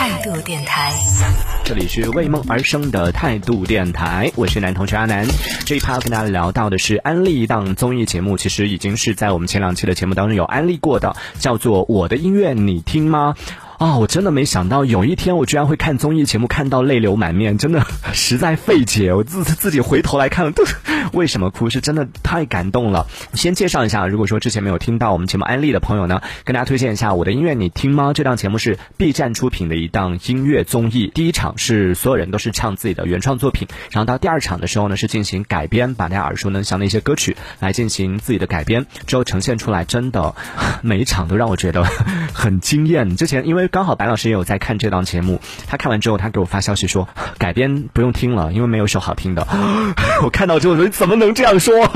态度电台，这里是为梦而生的态度电台，我是男同学阿南。这一趴要跟大家聊到的是安利一档综艺节目，其实已经是在我们前两期的节目当中有安利过的，叫做《我的音乐你听吗》。啊，我真的没想到有一天我居然会看综艺节目看到泪流满面，真的 实在费解。我自自己回头来看，都为什么哭？是真的太感动了。先介绍一下，如果说之前没有听到我们节目安利的朋友呢，跟大家推荐一下我的音乐你听吗？这档节目是 B 站出品的一档音乐综艺。第一场是所有人都是唱自己的原创作品，然后到第二场的时候呢是进行改编，把大家耳熟能详的一些歌曲来进行自己的改编，之后呈现出来，真的 每一场都让我觉得 很惊艳。之前因为刚好白老师也有在看这档节目，他看完之后，他给我发消息说 改编不用听了，因为没有首好听的。我看到之后说怎么能这样说？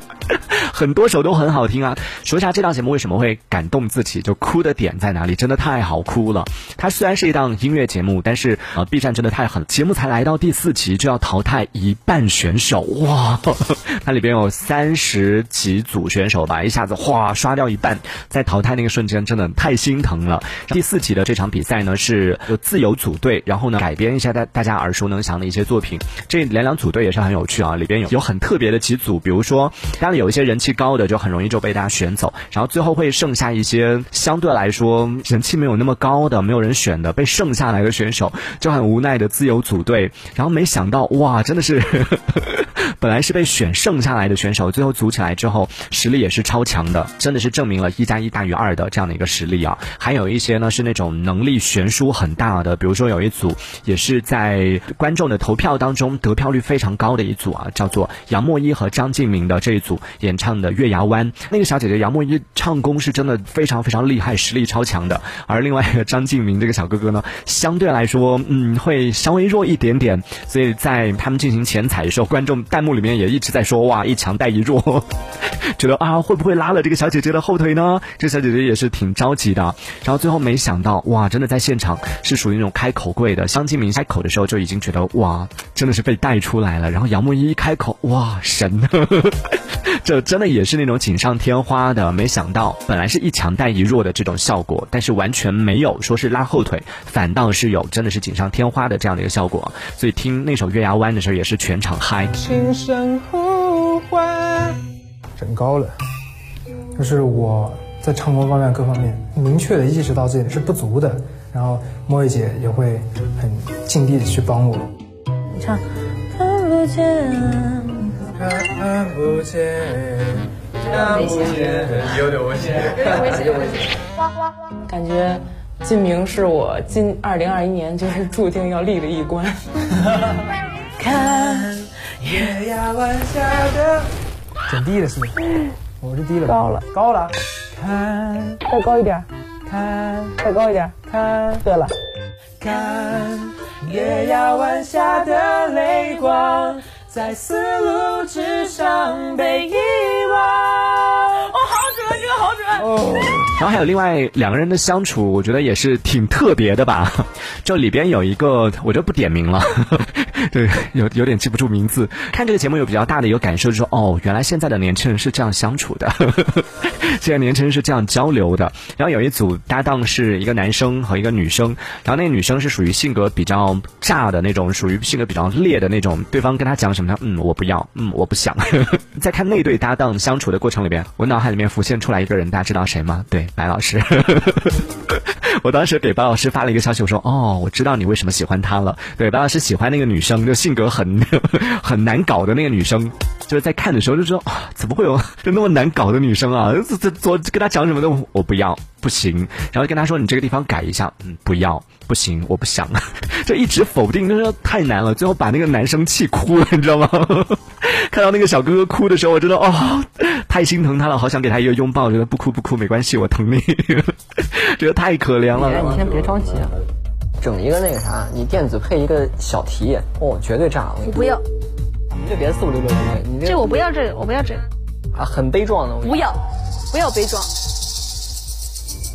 很多首都很好听啊。说一下这档节目为什么会感动自己，就哭的点在哪里？真的太好哭了。它虽然是一档音乐节目，但是呃，B 站真的太狠，节目才来到第四集就要淘汰一半选手，哇！它里边有三十几组选手吧，一下子哗刷掉一半，在淘汰那个瞬间真的太心疼了。第四集的。这场比赛呢是有自由组队，然后呢改编一下大大家耳熟能详的一些作品。这两两组队也是很有趣啊，里边有有很特别的几组，比如说家里有一些人气高的，就很容易就被大家选走，然后最后会剩下一些相对来说人气没有那么高的，没有人选的，被剩下来的选手就很无奈的自由组队。然后没想到哇，真的是 本来是被选剩下来的选手，最后组起来之后实力也是超强的，真的是证明了一加一大于二的这样的一个实力啊。还有一些呢是那种。能力悬殊很大的，比如说有一组也是在观众的投票当中得票率非常高的一组啊，叫做杨莫依和张敬明的这一组演唱的《月牙湾》。那个小姐姐杨莫依唱功是真的非常非常厉害，实力超强的。而另外一个张敬明这个小哥哥呢，相对来说，嗯，会稍微弱一点点。所以在他们进行前彩的时候，观众弹幕里面也一直在说：“哇，一强带一弱，觉得啊，会不会拉了这个小姐姐的后腿呢？”这小姐姐也是挺着急的。然后最后没想到。哇，真的在现场是属于那种开口跪的。香金明开口的时候就已经觉得哇，真的是被带出来了。然后杨木依一开口，哇，神！这真的也是那种锦上添花的。没想到本来是一强带一弱的这种效果，但是完全没有说是拉后腿，反倒是有真的是锦上添花的这样的一个效果。所以听那首《月牙湾》的时候也是全场嗨。轻声呼唤，整高了，就是我。在唱功方面各方面明确的意识到自己是不足的，然后莫一姐也会很尽力的去帮我。你唱，看不见，看不见，看不见，有点危险，有点危险，有点危险。感觉金明是我今二零二一年就是注定要立的一关。看月牙湾下的，减低了是吗？我是低了，高了，高了。看，再高一点，看，再高一点，看，对了，看。月牙湾下的泪光，在丝路之上被遗忘。哦，好准，这个好准。哦，然后还有另外两个人的相处，我觉得也是挺特别的吧。这里边有一个，我就不点名了。对，有有点记不住名字。看这个节目有比较大的一个感受，就是说，哦，原来现在的年轻人是这样相处的，现在年轻人是这样交流的。然后有一组搭档是一个男生和一个女生，然后那个女生是属于性格比较炸的那种，属于性格比较烈的那种。对方跟他讲什么，呢嗯，我不要，嗯，我不想。在看那对搭档相处的过程里边，我脑海里面浮现出来一个人，大家知道谁吗？对，白老师。我当时给白老师发了一个消息，我说：“哦，我知道你为什么喜欢他了。”对，白老师喜欢那个女生，就性格很 很难搞的那个女生。就是在看的时候就说：“啊，怎么会有就那么难搞的女生啊？这这昨跟他讲什么都我不要，不行。然后跟他说你这个地方改一下，嗯，不要，不行，我不想。就一直否定，就说太难了。最后把那个男生气哭了，你知道吗？看到那个小哥哥哭的时候，我真的哦，太心疼他了，好想给他一个拥抱。觉得不哭不哭，没关系，我疼你。觉得太可怜了。你先别着急，啊整一个那个啥，你电子配一个小提，哦，绝对炸了！我不要，你就别四五六六六，你这我不要这个，我不要这个。啊，很悲壮的。不要，不要悲壮。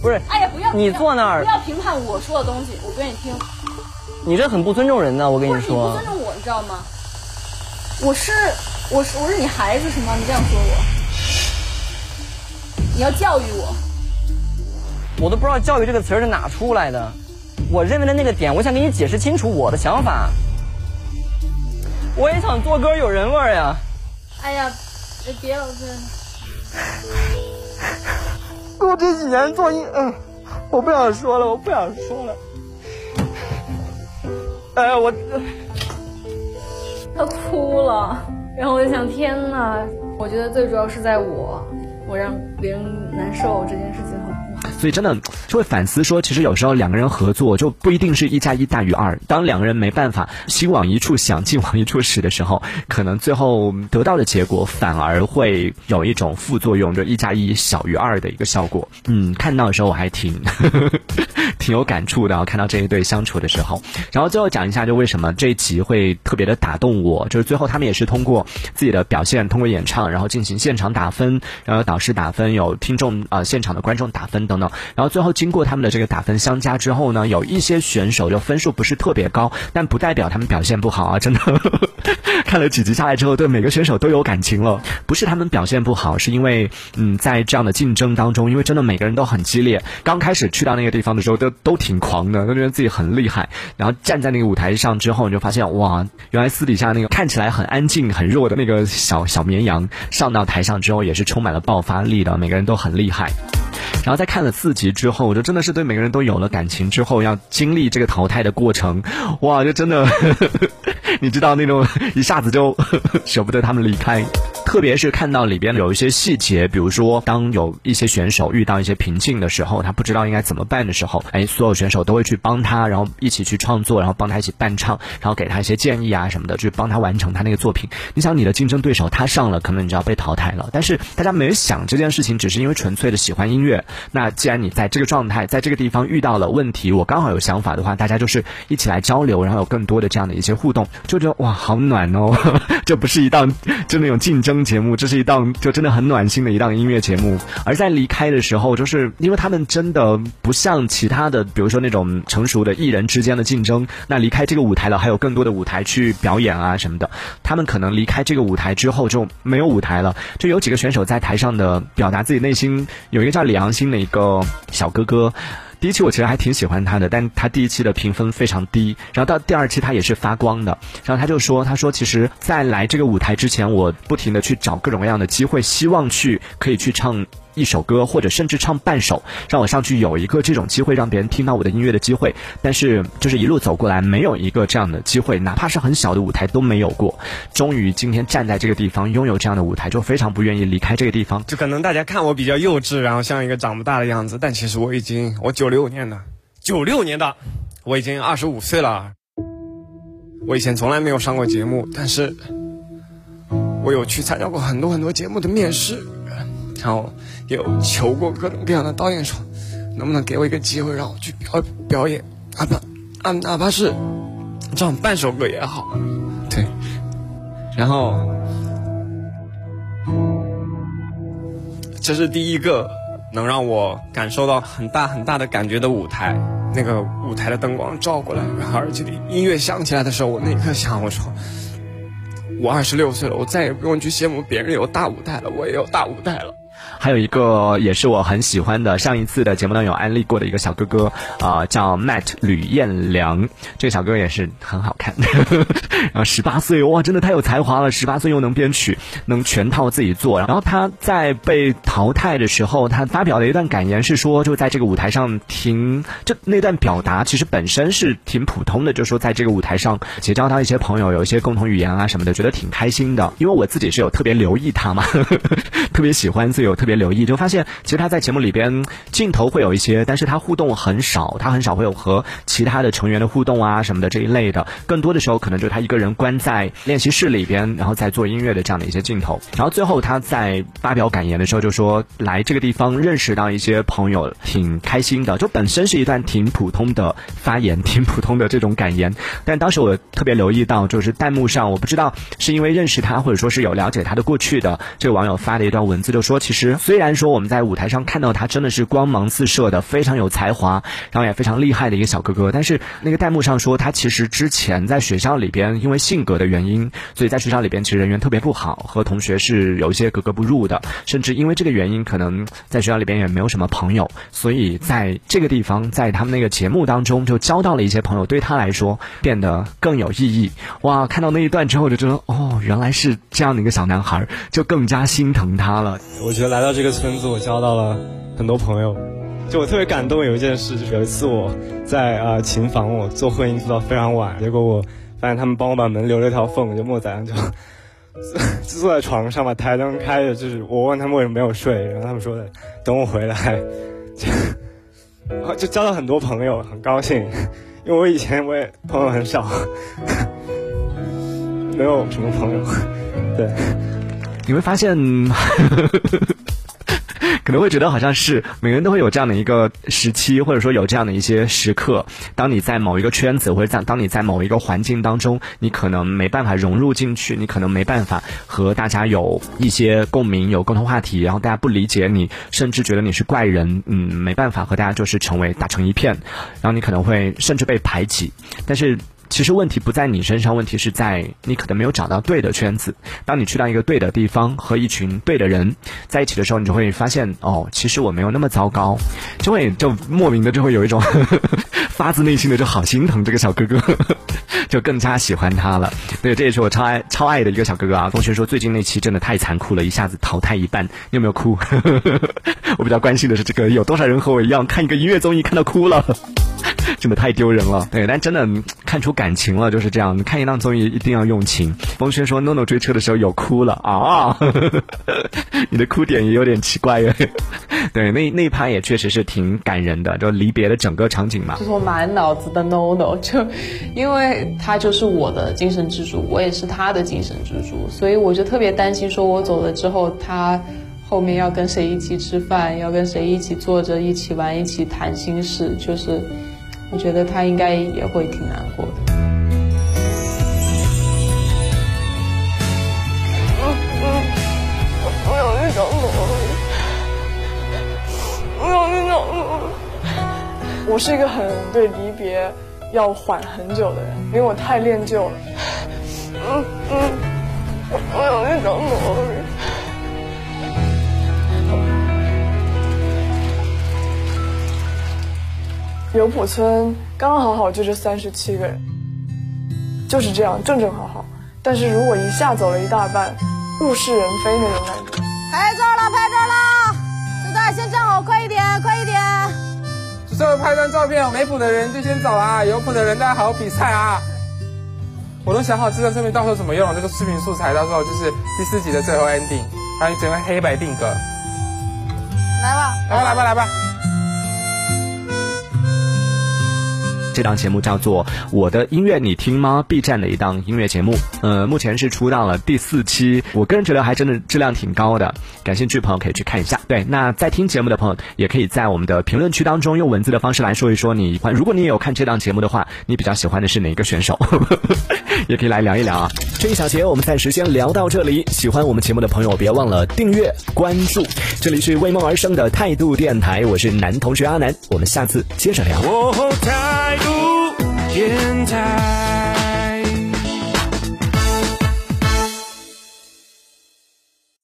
不是，哎呀，不要！你坐那儿，不要评判我说的东西，我不愿意听。你这很不尊重人呢，我跟你说。你不尊重我，你知道吗？我是，我是，我是你孩子是吗？你这样说我，你要教育我。我都不知道“教育”这个词儿是哪出来的。我认为的那个点，我想给你解释清楚我的想法。我也想做歌有人味儿呀。哎呀，别老这。我这几年做音，嗯，我不想说了，我不想说了。哎呀，我。他哭了，然后我就想，天哪！我觉得最主要是在我，我让别人难受这件事情。所以真的就会反思说，其实有时候两个人合作就不一定是一加一大于二。当两个人没办法心往一处想，劲往一处使的时候，可能最后得到的结果反而会有一种副作用，就一加一小于二的一个效果。嗯，看到的时候我还挺呵呵挺有感触的。看到这一对相处的时候，然后最后讲一下，就为什么这一集会特别的打动我，就是最后他们也是通过自己的表现，通过演唱，然后进行现场打分，然后导师打分，有听众啊现场的观众打分等等。然后最后经过他们的这个打分相加之后呢，有一些选手就分数不是特别高，但不代表他们表现不好啊！真的，看了几集下来之后，对每个选手都有感情了。不是他们表现不好，是因为嗯，在这样的竞争当中，因为真的每个人都很激烈。刚开始去到那个地方的时候，都都挺狂的，都觉得自己很厉害。然后站在那个舞台上之后，你就发现哇，原来私底下那个看起来很安静、很弱的那个小小绵羊，上到台上之后也是充满了爆发力的。每个人都很厉害。然后在看了四集之后，我就真的是对每个人都有了感情。之后要经历这个淘汰的过程，哇，就真的，你知道那种 一下子就 舍不得他们离开。特别是看到里边有一些细节，比如说当有一些选手遇到一些瓶颈的时候，他不知道应该怎么办的时候，哎，所有选手都会去帮他，然后一起去创作，然后帮他一起伴唱，然后给他一些建议啊什么的，去帮他完成他那个作品。你想，你的竞争对手他上了，可能你就要被淘汰了。但是大家没想这件事情，只是因为纯粹的喜欢音乐。那既然你在这个状态，在这个地方遇到了问题，我刚好有想法的话，大家就是一起来交流，然后有更多的这样的一些互动，就觉得哇，好暖哦！这不是一档就那种竞争。节目这是一档就真的很暖心的一档音乐节目，而在离开的时候，就是因为他们真的不像其他的，比如说那种成熟的艺人之间的竞争，那离开这个舞台了，还有更多的舞台去表演啊什么的。他们可能离开这个舞台之后就没有舞台了，就有几个选手在台上的表达自己内心，有一个叫李阳星的一个小哥哥。第一期我其实还挺喜欢他的，但他第一期的评分非常低，然后到第二期他也是发光的，然后他就说，他说其实，在来这个舞台之前，我不停的去找各种各样的机会，希望去可以去唱。一首歌，或者甚至唱半首，让我上去有一个这种机会，让别人听到我的音乐的机会。但是，就是一路走过来，没有一个这样的机会，哪怕是很小的舞台都没有过。终于今天站在这个地方，拥有这样的舞台，就非常不愿意离开这个地方。就可能大家看我比较幼稚，然后像一个长不大的样子，但其实我已经，我九六年的，九六年的，我已经二十五岁了。我以前从来没有上过节目，但是我有去参加过很多很多节目的面试，然后。有求过各种各样的导演说，能不能给我一个机会让我去表表演，哪怕啊哪怕是唱半首歌也好，对。然后这是第一个能让我感受到很大很大的感觉的舞台，那个舞台的灯光照过来，然后而且音乐响起来的时候，我那一刻想，我说我二十六岁了，我再也不用去羡慕别人有大舞台了，我也有大舞台了。还有一个也是我很喜欢的，上一次的节目当中有安利过的一个小哥哥啊，叫 Matt 吕彦良，这个小哥哥也是很好看，然后十八岁哇，真的太有才华了，十八岁又能编曲，能全套自己做。然后他在被淘汰的时候，他发表的一段感言是说，就在这个舞台上挺，就那段表达其实本身是挺普通的，就说在这个舞台上结交到一些朋友，有一些共同语言啊什么的，觉得挺开心的。因为我自己是有特别留意他嘛，呵 呵特别喜欢，所以有特。别留意，就发现其实他在节目里边镜头会有一些，但是他互动很少，他很少会有和其他的成员的互动啊什么的这一类的，更多的时候可能就他一个人关在练习室里边，然后在做音乐的这样的一些镜头。然后最后他在发表感言的时候就说，来这个地方认识到一些朋友挺开心的，就本身是一段挺普通的发言，挺普通的这种感言。但当时我特别留意到，就是弹幕上我不知道是因为认识他，或者说是有了解他的过去的这个网友发的一段文字，就说其实。虽然说我们在舞台上看到他真的是光芒四射的，非常有才华，然后也非常厉害的一个小哥哥，但是那个弹幕上说他其实之前在学校里边因为性格的原因，所以在学校里边其实人缘特别不好，和同学是有一些格格不入的，甚至因为这个原因，可能在学校里边也没有什么朋友，所以在这个地方，在他们那个节目当中就交到了一些朋友，对他来说变得更有意义。哇，看到那一段之后就觉得，哦，原来是这样的一个小男孩，就更加心疼他了。我觉得来到这个村子，我交到了很多朋友。就我特别感动，有一件事，就是有一次我在啊琴房，我做混音做到非常晚，结果我发现他们帮我把门留了一条缝，就莫仔就 坐在床上把台灯开着，就是我问他们为什么没有睡，然后他们说的等我回来，就 就交到很多朋友，很高兴，因为我以前我也朋友很少，没有什么朋友，对，你会发现。可能会觉得好像是每个人都会有这样的一个时期，或者说有这样的一些时刻。当你在某一个圈子，或者在当你在某一个环境当中，你可能没办法融入进去，你可能没办法和大家有一些共鸣、有共同话题，然后大家不理解你，甚至觉得你是怪人，嗯，没办法和大家就是成为打成一片，然后你可能会甚至被排挤。但是。其实问题不在你身上，问题是在你可能没有找到对的圈子。当你去到一个对的地方，和一群对的人在一起的时候，你就会发现，哦，其实我没有那么糟糕，就会就莫名的就会有一种 发自内心的就好心疼这个小哥哥，就更加喜欢他了。对，这也是我超爱超爱的一个小哥哥啊。同学说最近那期真的太残酷了，一下子淘汰一半，你有没有哭？我比较关心的是这个，有多少人和我一样看一个音乐综艺看到哭了？真的太丢人了，对，但真的看出感情了，就是这样。看一档综艺一定要用情。风轩说，NONO 追车的时候有哭了啊，你的哭点也有点奇怪耶。对，那那一趴也确实是挺感人的，就离别的整个场景嘛。就是我满脑子的 NONO，就因为他就是我的精神支柱，我也是他的精神支柱，所以我就特别担心，说我走了之后，他后面要跟谁一起吃饭，要跟谁一起坐着一起玩，一起谈心事，就是。我觉得他应该也会挺难过的。嗯嗯，我有一种努力，我有一种我是一个很对离别要缓很久的人，因为我太恋旧了。嗯嗯，我有一种努刘浦村刚刚好好就这三十七个人，就是这样正正好好。但是如果一下走了一大半，物是人非那种感觉。拍照了，拍照了！这段先站好，快一点，快一点！最后拍张照片，没谱的人就先走啊，有谱的人大家好好比赛啊！我都想好这张照片到时候怎么用，这个视频素材到时候就是第四集的最后 ending，还有整个黑白定格。来吧，来吧，来吧，来吧！这档节目叫做《我的音乐你听吗》？B 站的一档音乐节目，呃，目前是出到了第四期，我个人觉得还真的质量挺高的，感兴趣的朋友可以去看一下。对，那在听节目的朋友也可以在我们的评论区当中用文字的方式来说一说你，如果你也有看这档节目的话，你比较喜欢的是哪个选手？也可以来聊一聊啊。这一小节我们暂时先聊到这里，喜欢我们节目的朋友别忘了订阅关注。这里是为梦而生的态度电台，我是男同学阿南，我们下次接着聊。天台。